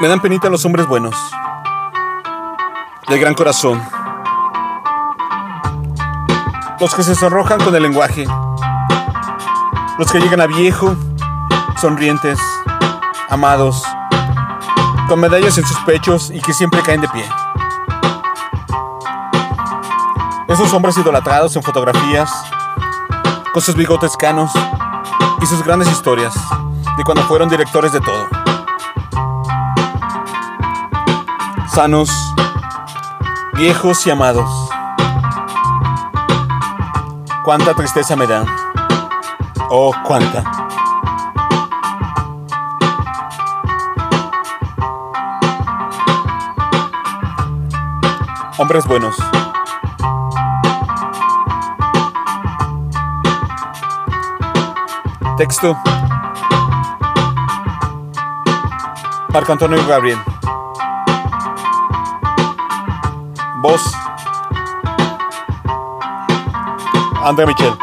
Me dan penita los hombres buenos, de gran corazón, los que se sonrojan con el lenguaje, los que llegan a viejo, sonrientes, amados, con medallas en sus pechos y que siempre caen de pie. Esos hombres idolatrados en fotografías, con sus bigotes canos y sus grandes historias de cuando fueron directores de todo. Sanos, viejos y amados. Cuánta tristeza me dan. Oh, cuánta. Hombres buenos. Texto. Marco Antonio Gabriel. Voz. André Michel.